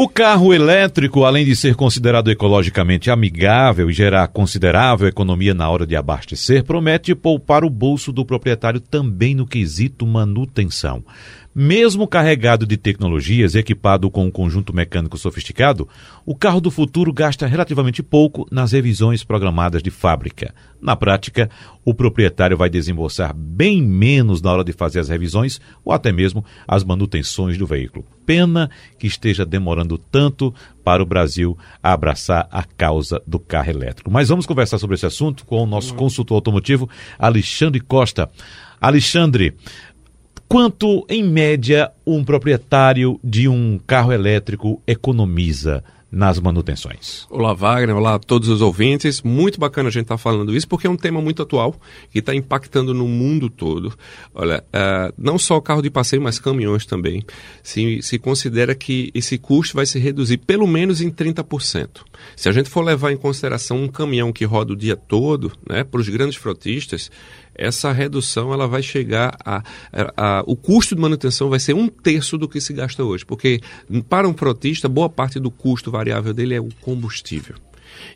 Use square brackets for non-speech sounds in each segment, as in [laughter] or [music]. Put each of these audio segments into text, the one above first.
O carro elétrico, além de ser considerado ecologicamente amigável e gerar considerável economia na hora de abastecer, promete poupar o bolso do proprietário também no quesito manutenção. Mesmo carregado de tecnologias, equipado com um conjunto mecânico sofisticado, o carro do futuro gasta relativamente pouco nas revisões programadas de fábrica. Na prática, o proprietário vai desembolsar bem menos na hora de fazer as revisões ou até mesmo as manutenções do veículo. Pena que esteja demorando tanto para o Brasil abraçar a causa do carro elétrico. Mas vamos conversar sobre esse assunto com o nosso consultor automotivo, Alexandre Costa. Alexandre, Quanto, em média, um proprietário de um carro elétrico economiza nas manutenções? Olá, Wagner. Olá a todos os ouvintes. Muito bacana a gente estar tá falando isso, porque é um tema muito atual que está impactando no mundo todo. Olha, uh, não só carro de passeio, mas caminhões também. Se, se considera que esse custo vai se reduzir pelo menos em 30%. Se a gente for levar em consideração um caminhão que roda o dia todo, né, para os grandes frotistas, essa redução ela vai chegar a, a, a, o custo de manutenção vai ser um terço do que se gasta hoje, porque para um frotista boa parte do custo variável dele é o combustível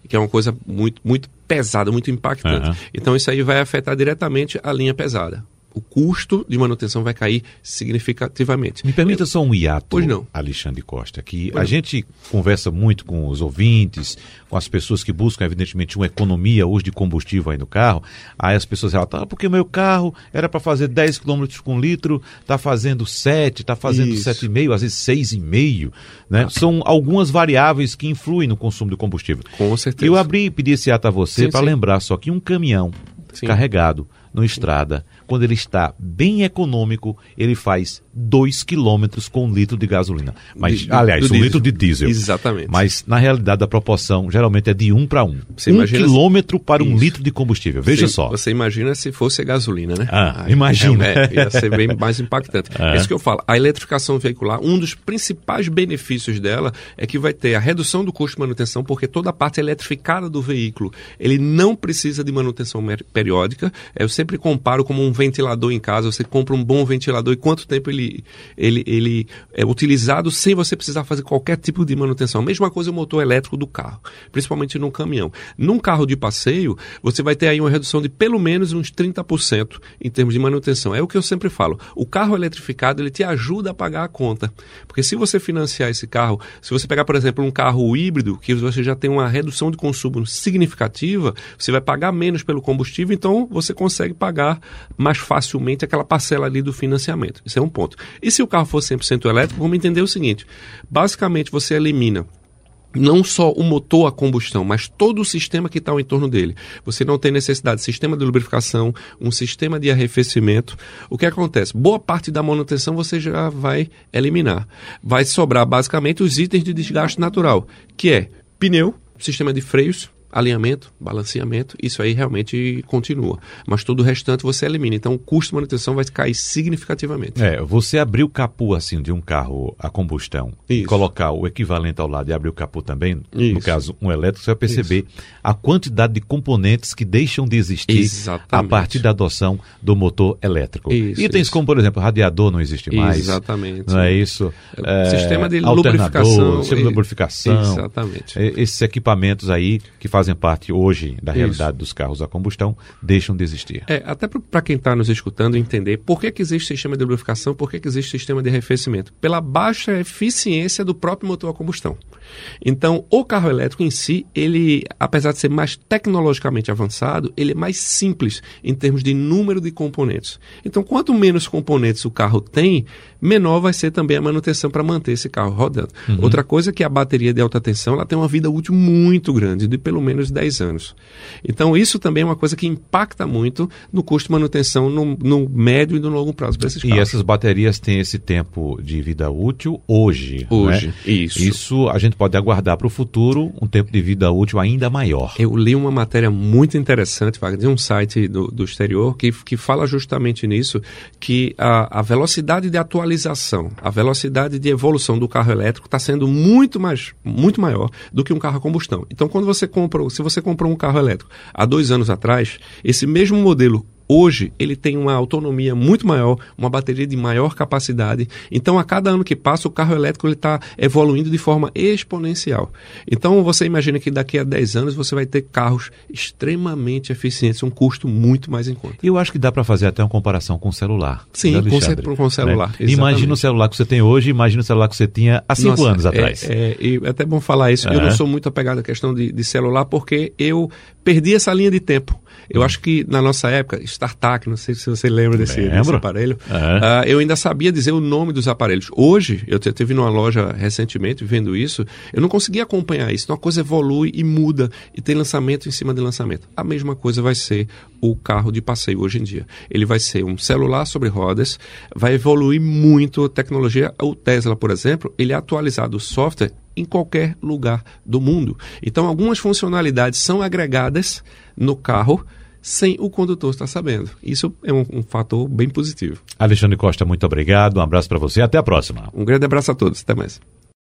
que é uma coisa muito, muito pesada, muito impactante. Uhum. Então isso aí vai afetar diretamente a linha pesada o custo de manutenção vai cair significativamente. Me permita só um hiato, pois não. Alexandre Costa, que pois a não. gente conversa muito com os ouvintes, com as pessoas que buscam, evidentemente, uma economia hoje de combustível aí no carro. Aí as pessoas relatam, ah, porque meu carro era para fazer 10 km com litro, está fazendo 7, está fazendo 7,5, às vezes 6,5. Né? Ah. São algumas variáveis que influem no consumo de combustível. Com certeza. Eu abri e pedi esse ato a você para lembrar só que um caminhão sim. carregado no estrada, quando ele está bem econômico, ele faz 2 quilômetros com um litro de gasolina. Mas, de, aliás, um diesel. litro de diesel. Exatamente. Mas, na realidade, a proporção geralmente é de 1 um para 1. Um. um quilômetro se... para um Isso. litro de combustível. Veja você, só. Você imagina se fosse a gasolina, né? Ah, Aí, imagina. É, é, ia ser bem mais impactante. [laughs] É. é isso que eu falo. A eletrificação veicular, um dos principais benefícios dela é que vai ter a redução do custo de manutenção, porque toda a parte eletrificada do veículo, ele não precisa de manutenção periódica. Eu sempre comparo como um ventilador em casa. Você compra um bom ventilador e quanto tempo ele ele, ele, é utilizado sem você precisar fazer qualquer tipo de manutenção. Mesma coisa o motor elétrico do carro, principalmente num caminhão. Num carro de passeio, você vai ter aí uma redução de pelo menos uns 30% em termos de manutenção. É o que eu sempre falo. O carro eletrificado, ele te ajuda a pagar a conta. Porque se você financiar esse carro, se você pegar, por exemplo, um carro híbrido, que você já tem uma redução de consumo significativa, você vai pagar menos pelo combustível, então você consegue pagar mais facilmente aquela parcela ali do financiamento. Isso é um ponto. E se o carro for 100% elétrico, vamos entender o seguinte: basicamente você elimina não só o motor a combustão, mas todo o sistema que está ao entorno dele. Você não tem necessidade de sistema de lubrificação, um sistema de arrefecimento. O que acontece? Boa parte da manutenção você já vai eliminar. Vai sobrar basicamente os itens de desgaste natural, que é pneu, sistema de freios, alinhamento, balanceamento, isso aí realmente continua. Mas todo o restante você elimina. Então o custo de manutenção vai cair significativamente. É, você abrir o capô assim de um carro a combustão isso. e colocar o equivalente ao lado e abrir o capô também, isso. no caso um elétrico, você vai perceber isso. a quantidade de componentes que deixam de existir Exatamente. a partir da adoção do motor elétrico. Itens como, por exemplo, radiador não existe mais. Exatamente. Não é isso? É, sistema de lubrificação. Sistema de lubrificação. Exatamente. Esses equipamentos aí que fazem fazem parte hoje da realidade Isso. dos carros a combustão deixam de existir. É, até para quem está nos escutando entender por que, que existe sistema de lubrificação, por que, que existe sistema de arrefecimento. Pela baixa eficiência do próprio motor a combustão. Então, o carro elétrico em si, ele, apesar de ser mais tecnologicamente avançado, ele é mais simples em termos de número de componentes. Então, quanto menos componentes o carro tem, menor vai ser também a manutenção para manter esse carro rodando. Uhum. Outra coisa é que a bateria de alta tensão ela tem uma vida útil muito grande, de pelo menos 10 anos. Então, isso também é uma coisa que impacta muito no custo de manutenção no, no médio e no longo prazo para esses carros. E essas baterias têm esse tempo de vida útil hoje. Hoje, né? isso. Isso a gente pode aguardar para o futuro um tempo de vida útil ainda maior. Eu li uma matéria muito interessante, Wagner, de um site do, do exterior que, que fala justamente nisso, que a, a velocidade de atualização, a velocidade de evolução do carro elétrico está sendo muito mais, muito maior do que um carro a combustão. Então, quando você compra, se você comprou um carro elétrico há dois anos atrás, esse mesmo modelo Hoje ele tem uma autonomia muito maior, uma bateria de maior capacidade. Então, a cada ano que passa, o carro elétrico está evoluindo de forma exponencial. Então, você imagina que daqui a 10 anos você vai ter carros extremamente eficientes, um custo muito mais em conta. Eu acho que dá para fazer até uma comparação com o celular. Sim, né, com, com o celular. Né? Imagina o celular que você tem hoje, imagina o celular que você tinha há 5 anos atrás. É, é, é, até bom falar isso. Eu não sou muito apegado à questão de, de celular porque eu perdi essa linha de tempo. Eu hum. acho que na nossa época, StarTAC, não sei se você lembra desse, desse aparelho, uh, eu ainda sabia dizer o nome dos aparelhos. Hoje, eu estive numa loja recentemente vendo isso, eu não conseguia acompanhar isso. Então a coisa evolui e muda e tem lançamento em cima de lançamento. A mesma coisa vai ser o carro de passeio hoje em dia. Ele vai ser um celular sobre rodas, vai evoluir muito a tecnologia. O Tesla, por exemplo, ele é atualizado o software em qualquer lugar do mundo. Então, algumas funcionalidades são agregadas no carro sem o condutor estar sabendo. Isso é um, um fator bem positivo. Alexandre Costa, muito obrigado. Um abraço para você. Até a próxima. Um grande abraço a todos. Até mais.